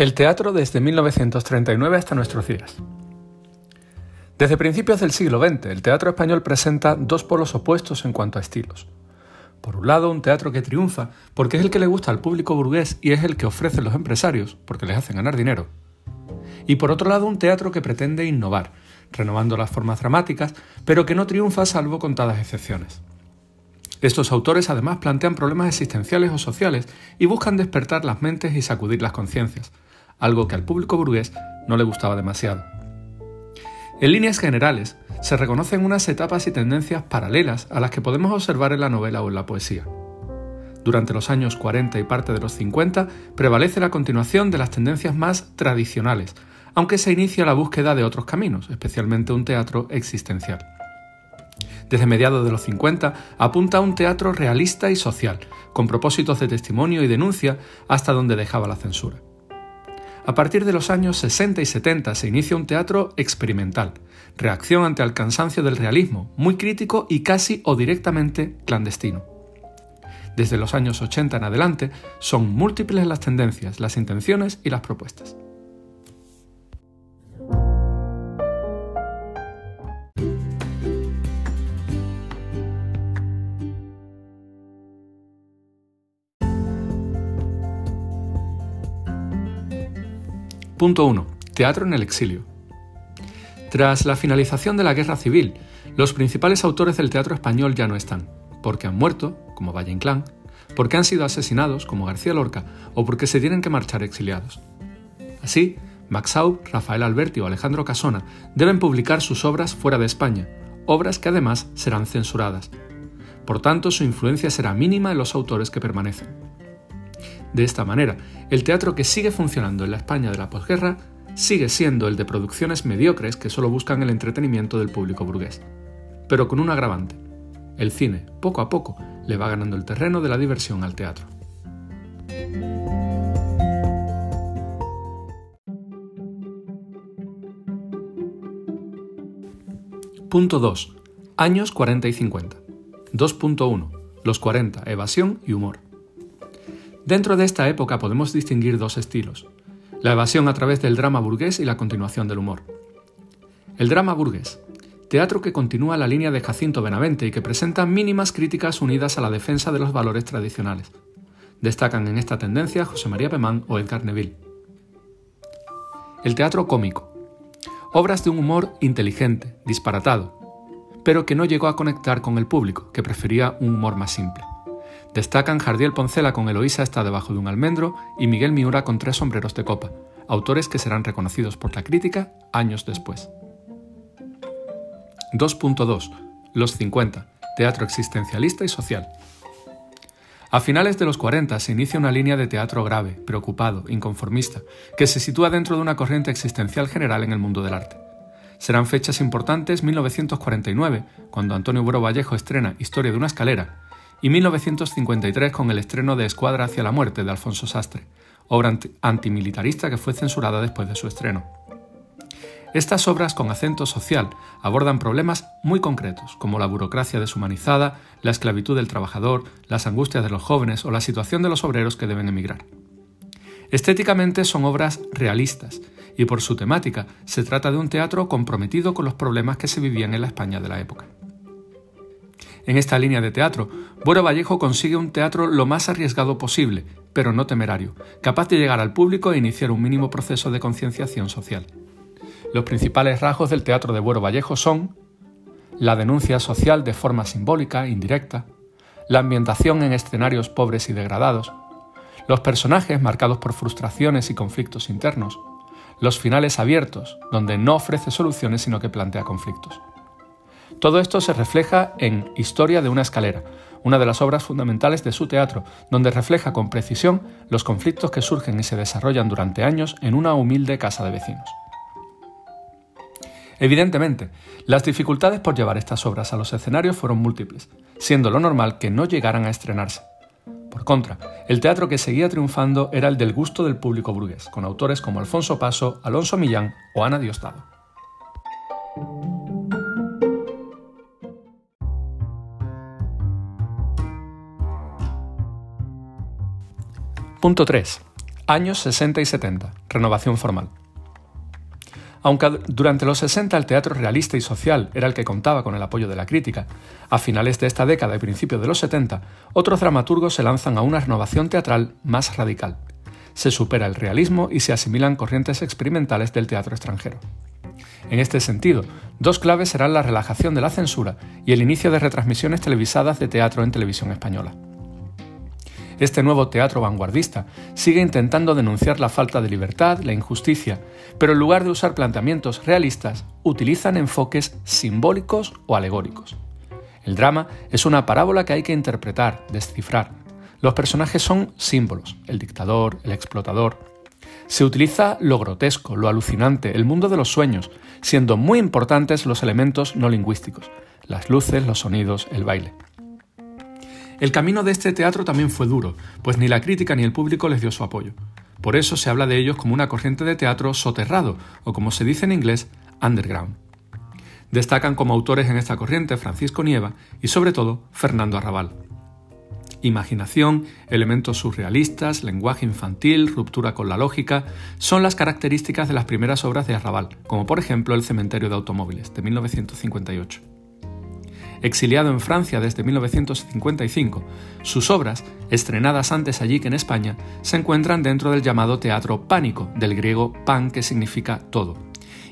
El teatro desde 1939 hasta nuestros días. Desde principios del siglo XX, el teatro español presenta dos polos opuestos en cuanto a estilos. Por un lado, un teatro que triunfa porque es el que le gusta al público burgués y es el que ofrecen los empresarios porque les hacen ganar dinero. Y por otro lado, un teatro que pretende innovar, renovando las formas dramáticas, pero que no triunfa salvo contadas excepciones. Estos autores además plantean problemas existenciales o sociales y buscan despertar las mentes y sacudir las conciencias, algo que al público burgués no le gustaba demasiado. En líneas generales, se reconocen unas etapas y tendencias paralelas a las que podemos observar en la novela o en la poesía. Durante los años 40 y parte de los 50 prevalece la continuación de las tendencias más tradicionales, aunque se inicia la búsqueda de otros caminos, especialmente un teatro existencial. Desde mediados de los 50 apunta a un teatro realista y social, con propósitos de testimonio y denuncia hasta donde dejaba la censura. A partir de los años 60 y 70 se inicia un teatro experimental, reacción ante el cansancio del realismo, muy crítico y casi o directamente clandestino. Desde los años 80 en adelante son múltiples las tendencias, las intenciones y las propuestas. Punto 1. Teatro en el exilio. Tras la finalización de la Guerra Civil, los principales autores del teatro español ya no están, porque han muerto, como Valle Inclán, porque han sido asesinados, como García Lorca, o porque se tienen que marchar exiliados. Así, Max Aub, Rafael Alberti o Alejandro Casona deben publicar sus obras fuera de España, obras que además serán censuradas. Por tanto, su influencia será mínima en los autores que permanecen. De esta manera, el teatro que sigue funcionando en la España de la posguerra sigue siendo el de producciones mediocres que solo buscan el entretenimiento del público burgués. Pero con un agravante. El cine, poco a poco, le va ganando el terreno de la diversión al teatro. Punto 2. Años 40 y 50. 2.1. Los 40. Evasión y humor. Dentro de esta época podemos distinguir dos estilos, la evasión a través del drama burgués y la continuación del humor. El drama burgués, teatro que continúa la línea de Jacinto Benavente y que presenta mínimas críticas unidas a la defensa de los valores tradicionales. Destacan en esta tendencia José María Pemán o Edgar Neville. El teatro cómico, obras de un humor inteligente, disparatado, pero que no llegó a conectar con el público, que prefería un humor más simple. Destacan Jardiel Poncela con Eloísa está debajo de un almendro y Miguel Miura con tres sombreros de copa, autores que serán reconocidos por la crítica años después. 2.2. Los 50. Teatro existencialista y social. A finales de los 40 se inicia una línea de teatro grave, preocupado, inconformista, que se sitúa dentro de una corriente existencial general en el mundo del arte. Serán fechas importantes 1949, cuando Antonio Buero Vallejo estrena Historia de una escalera, y 1953 con el estreno de Escuadra hacia la muerte de Alfonso Sastre, obra antimilitarista que fue censurada después de su estreno. Estas obras con acento social abordan problemas muy concretos, como la burocracia deshumanizada, la esclavitud del trabajador, las angustias de los jóvenes o la situación de los obreros que deben emigrar. Estéticamente son obras realistas, y por su temática se trata de un teatro comprometido con los problemas que se vivían en la España de la época. En esta línea de teatro, Buero Vallejo consigue un teatro lo más arriesgado posible, pero no temerario, capaz de llegar al público e iniciar un mínimo proceso de concienciación social. Los principales rasgos del teatro de Buero Vallejo son la denuncia social de forma simbólica, indirecta, la ambientación en escenarios pobres y degradados, los personajes marcados por frustraciones y conflictos internos, los finales abiertos, donde no ofrece soluciones sino que plantea conflictos. Todo esto se refleja en Historia de una escalera, una de las obras fundamentales de su teatro, donde refleja con precisión los conflictos que surgen y se desarrollan durante años en una humilde casa de vecinos. Evidentemente, las dificultades por llevar estas obras a los escenarios fueron múltiples, siendo lo normal que no llegaran a estrenarse. Por contra, el teatro que seguía triunfando era el del gusto del público burgués, con autores como Alfonso Paso, Alonso Millán o Ana Diostado. Punto 3. Años 60 y 70. Renovación formal. Aunque durante los 60 el teatro realista y social era el que contaba con el apoyo de la crítica, a finales de esta década y principios de los 70, otros dramaturgos se lanzan a una renovación teatral más radical. Se supera el realismo y se asimilan corrientes experimentales del teatro extranjero. En este sentido, dos claves serán la relajación de la censura y el inicio de retransmisiones televisadas de teatro en televisión española. Este nuevo teatro vanguardista sigue intentando denunciar la falta de libertad, la injusticia, pero en lugar de usar planteamientos realistas, utilizan enfoques simbólicos o alegóricos. El drama es una parábola que hay que interpretar, descifrar. Los personajes son símbolos, el dictador, el explotador. Se utiliza lo grotesco, lo alucinante, el mundo de los sueños, siendo muy importantes los elementos no lingüísticos, las luces, los sonidos, el baile. El camino de este teatro también fue duro, pues ni la crítica ni el público les dio su apoyo. Por eso se habla de ellos como una corriente de teatro soterrado, o como se dice en inglés, underground. Destacan como autores en esta corriente Francisco Nieva y sobre todo Fernando Arrabal. Imaginación, elementos surrealistas, lenguaje infantil, ruptura con la lógica, son las características de las primeras obras de Arrabal, como por ejemplo El cementerio de automóviles, de 1958 exiliado en Francia desde 1955, sus obras, estrenadas antes allí que en España, se encuentran dentro del llamado teatro pánico, del griego pan que significa todo,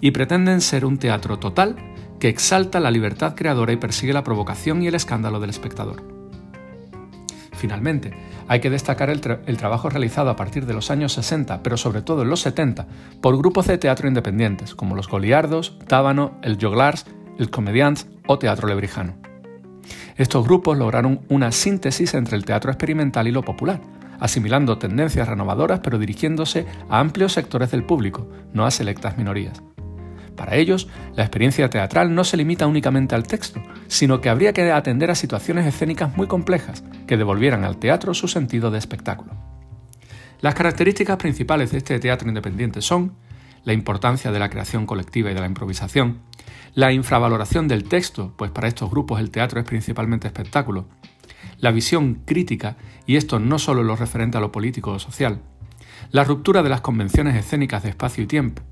y pretenden ser un teatro total que exalta la libertad creadora y persigue la provocación y el escándalo del espectador. Finalmente, hay que destacar el, trabajo realizado a partir de los años 60, pero sobre todo en los 70, por grupos de teatro independientes como los Goliardos, Tábano, el Joglars, el Comedians o Teatro Lebrijano. Estos grupos lograron una síntesis entre el teatro experimental y lo popular, asimilando tendencias renovadoras pero dirigiéndose a amplios sectores del público, no a selectas minorías. Para ellos, la experiencia teatral no se limita únicamente al texto, sino que habría que atender a situaciones escénicas muy complejas que devolvieran al teatro su sentido de espectáculo. Las características principales de este teatro independiente son la importancia de la creación colectiva y de la improvisación, la infravaloración del texto, pues para estos grupos el teatro es principalmente espectáculo, la visión crítica, y esto no solo lo referente a lo político o social, la ruptura de las convenciones escénicas de espacio y tiempo,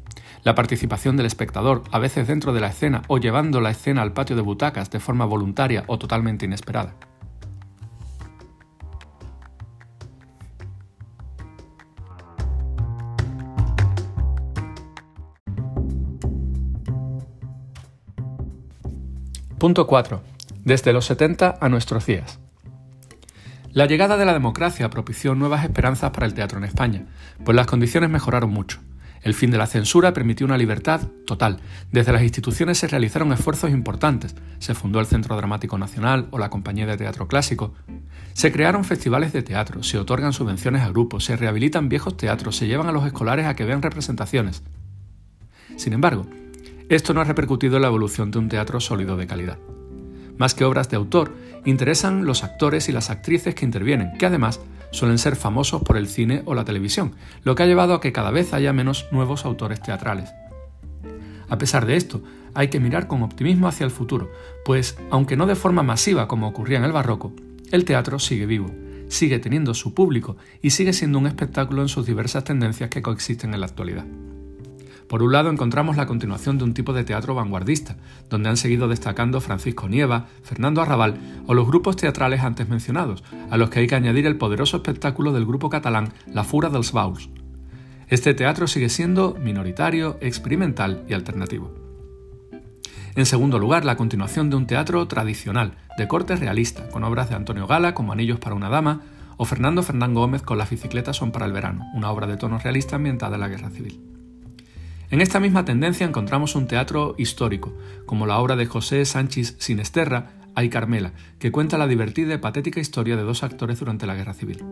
la participación del espectador, a veces dentro de la escena o llevando la escena al patio de butacas de forma voluntaria o totalmente inesperada. Punto 4. Desde los 70 a nuestros días. La llegada de la democracia propició nuevas esperanzas para el teatro en España, pues las condiciones mejoraron mucho. El fin de la censura permitió una libertad total. Desde las instituciones se realizaron esfuerzos importantes. Se fundó el Centro Dramático Nacional o la Compañía de Teatro Clásico. Se crearon festivales de teatro, se otorgan subvenciones a grupos, se rehabilitan viejos teatros, se llevan a los escolares a que vean representaciones. Sin embargo, esto no ha repercutido en la evolución de un teatro sólido de calidad. Más que obras de autor, interesan los actores y las actrices que intervienen, que además suelen ser famosos por el cine o la televisión, lo que ha llevado a que cada vez haya menos nuevos autores teatrales. A pesar de esto, hay que mirar con optimismo hacia el futuro, pues, aunque no de forma masiva como ocurría en el barroco, el teatro sigue vivo, sigue teniendo su público y sigue siendo un espectáculo en sus diversas tendencias que coexisten en la actualidad. Por un lado encontramos la continuación de un tipo de teatro vanguardista, donde han seguido destacando Francisco Nieva, Fernando Arrabal o los grupos teatrales antes mencionados, a los que hay que añadir el poderoso espectáculo del grupo catalán La Fura dels Bauls. Este teatro sigue siendo minoritario, experimental y alternativo. En segundo lugar, la continuación de un teatro tradicional, de corte realista, con obras de Antonio Gala como Anillos para una dama, o Fernando Fernán Gómez con Las bicicletas son para el verano, una obra de tono realista ambientada en la Guerra Civil. En esta misma tendencia encontramos un teatro histórico, como la obra de José Sánchez Sinesterra, Ay Carmela, que cuenta la divertida y patética historia de dos actores durante la Guerra Civil.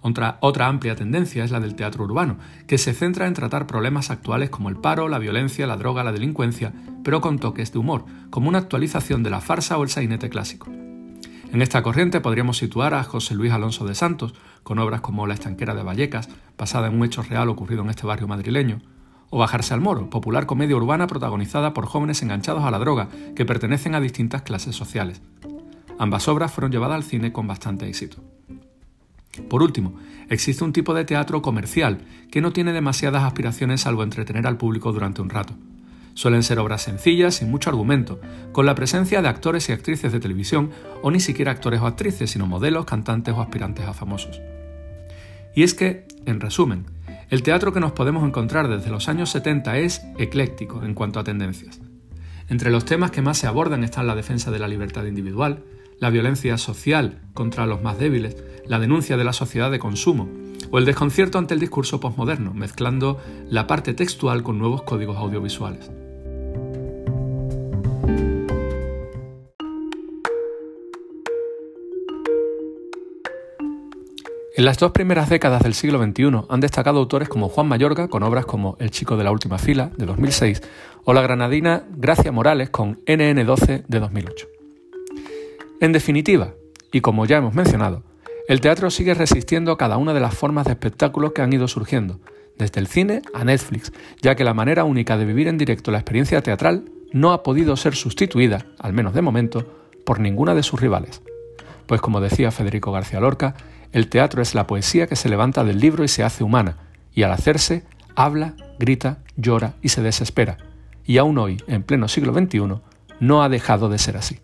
Otra, otra, amplia tendencia es la del teatro urbano, que se centra en tratar problemas actuales como el paro, la violencia, la droga, la delincuencia, pero con toques de humor, como una actualización de la farsa o el sainete clásico. En esta corriente podríamos situar a José Luis Alonso de Santos, con obras como La estanquera de Vallecas, basada en un hecho real ocurrido en este barrio madrileño, o Bajarse al Moro, popular comedia urbana protagonizada por jóvenes enganchados a la droga que pertenecen a distintas clases sociales. Ambas obras fueron llevadas al cine con bastante éxito. Por último, existe un tipo de teatro comercial que no tiene demasiadas aspiraciones salvo entretener al público durante un rato. Suelen ser obras sencillas, sin mucho argumento, con la presencia de actores y actrices de televisión o ni siquiera actores o actrices, sino modelos, cantantes o aspirantes a famosos. Y es que, en resumen, el teatro que nos podemos encontrar desde los años 70 es ecléctico en cuanto a tendencias. Entre los temas que más se abordan están la defensa de la libertad individual, la violencia social contra los más débiles, la denuncia de la sociedad de consumo o el desconcierto ante el discurso postmoderno, mezclando la parte textual con nuevos códigos audiovisuales. En las dos primeras décadas del siglo XXI han destacado autores como Juan Mayorga con obras como El chico de la última fila de 2006 o la granadina Gracia Morales con NN12 de 2008. En definitiva, y como ya hemos mencionado, el teatro sigue resistiendo cada una de las formas de espectáculos que han ido surgiendo, desde el cine a Netflix, ya que la manera única de vivir en directo la experiencia teatral no ha podido ser sustituida, al menos de momento, por ninguna de sus rivales. Pues como decía Federico García Lorca, el teatro es la poesía que se levanta del libro y se hace humana, y al hacerse, habla, grita, llora y se desespera. Y aún hoy, en pleno siglo XXI, no ha dejado de ser así.